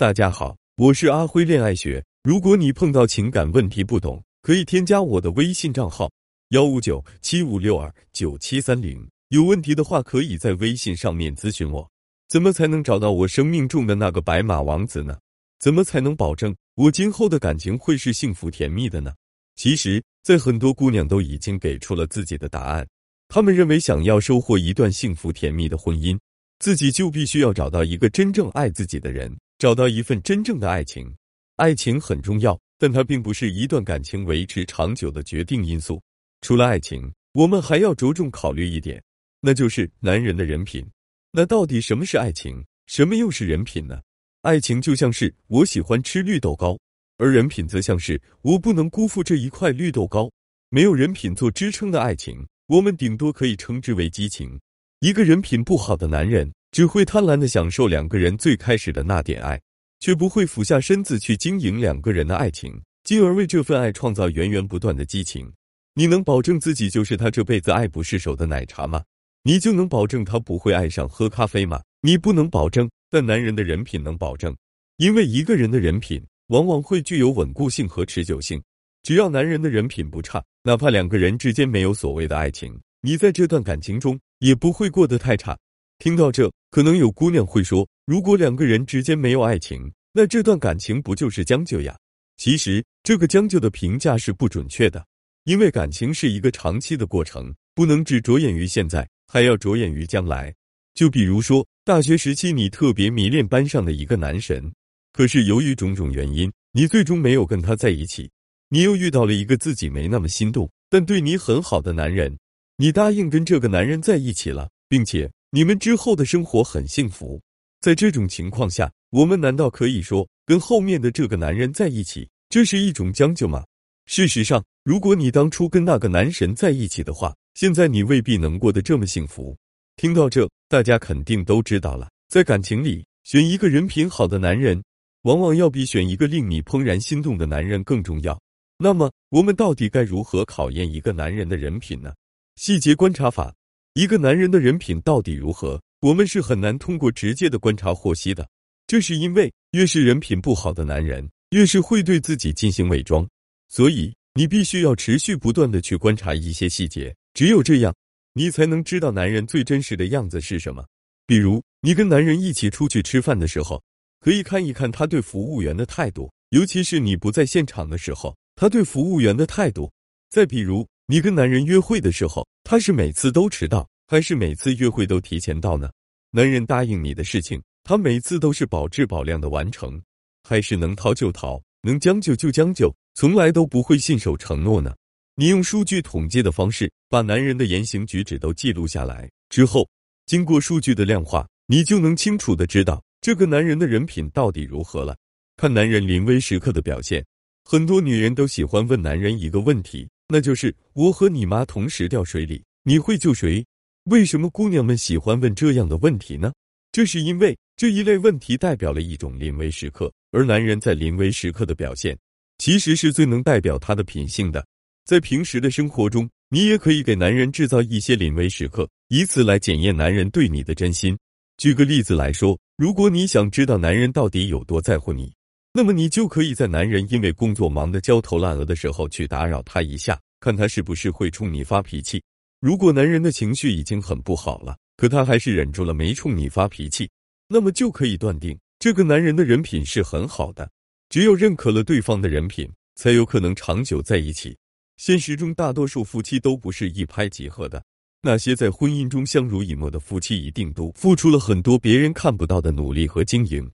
大家好，我是阿辉恋爱学。如果你碰到情感问题不懂，可以添加我的微信账号幺五九七五六二九七三零。有问题的话，可以在微信上面咨询我。怎么才能找到我生命中的那个白马王子呢？怎么才能保证我今后的感情会是幸福甜蜜的呢？其实，在很多姑娘都已经给出了自己的答案。她们认为，想要收获一段幸福甜蜜的婚姻，自己就必须要找到一个真正爱自己的人。找到一份真正的爱情，爱情很重要，但它并不是一段感情维持长久的决定因素。除了爱情，我们还要着重考虑一点，那就是男人的人品。那到底什么是爱情，什么又是人品呢？爱情就像是我喜欢吃绿豆糕，而人品则像是我不能辜负这一块绿豆糕。没有人品做支撑的爱情，我们顶多可以称之为激情。一个人品不好的男人。只会贪婪的享受两个人最开始的那点爱，却不会俯下身子去经营两个人的爱情，进而为这份爱创造源源不断的激情。你能保证自己就是他这辈子爱不释手的奶茶吗？你就能保证他不会爱上喝咖啡吗？你不能保证，但男人的人品能保证，因为一个人的人品往往会具有稳固性和持久性。只要男人的人品不差，哪怕两个人之间没有所谓的爱情，你在这段感情中也不会过得太差。听到这，可能有姑娘会说：“如果两个人之间没有爱情，那这段感情不就是将就呀？”其实，这个将就的评价是不准确的，因为感情是一个长期的过程，不能只着眼于现在，还要着眼于将来。就比如说，大学时期你特别迷恋班上的一个男神，可是由于种种原因，你最终没有跟他在一起，你又遇到了一个自己没那么心动，但对你很好的男人，你答应跟这个男人在一起了，并且。你们之后的生活很幸福，在这种情况下，我们难道可以说跟后面的这个男人在一起，这是一种将就吗？事实上，如果你当初跟那个男神在一起的话，现在你未必能过得这么幸福。听到这，大家肯定都知道了，在感情里选一个人品好的男人，往往要比选一个令你怦然心动的男人更重要。那么，我们到底该如何考验一个男人的人品呢？细节观察法。一个男人的人品到底如何，我们是很难通过直接的观察获悉的。这是因为，越是人品不好的男人，越是会对自己进行伪装。所以，你必须要持续不断的去观察一些细节，只有这样，你才能知道男人最真实的样子是什么。比如，你跟男人一起出去吃饭的时候，可以看一看他对服务员的态度，尤其是你不在现场的时候，他对服务员的态度。再比如，你跟男人约会的时候，他是每次都迟到，还是每次约会都提前到呢？男人答应你的事情，他每次都是保质保量的完成，还是能逃就逃，能将就就将就，从来都不会信守承诺呢？你用数据统计的方式，把男人的言行举止都记录下来之后，经过数据的量化，你就能清楚的知道这个男人的人品到底如何了。看男人临危时刻的表现，很多女人都喜欢问男人一个问题。那就是我和你妈同时掉水里，你会救谁？为什么姑娘们喜欢问这样的问题呢？这是因为这一类问题代表了一种临危时刻，而男人在临危时刻的表现，其实是最能代表他的品性的。在平时的生活中，你也可以给男人制造一些临危时刻，以此来检验男人对你的真心。举个例子来说，如果你想知道男人到底有多在乎你。那么你就可以在男人因为工作忙得焦头烂额的时候去打扰他一下，看他是不是会冲你发脾气。如果男人的情绪已经很不好了，可他还是忍住了没冲你发脾气，那么就可以断定这个男人的人品是很好的。只有认可了对方的人品，才有可能长久在一起。现实中，大多数夫妻都不是一拍即合的。那些在婚姻中相濡以沫的夫妻，一定都付出了很多别人看不到的努力和经营。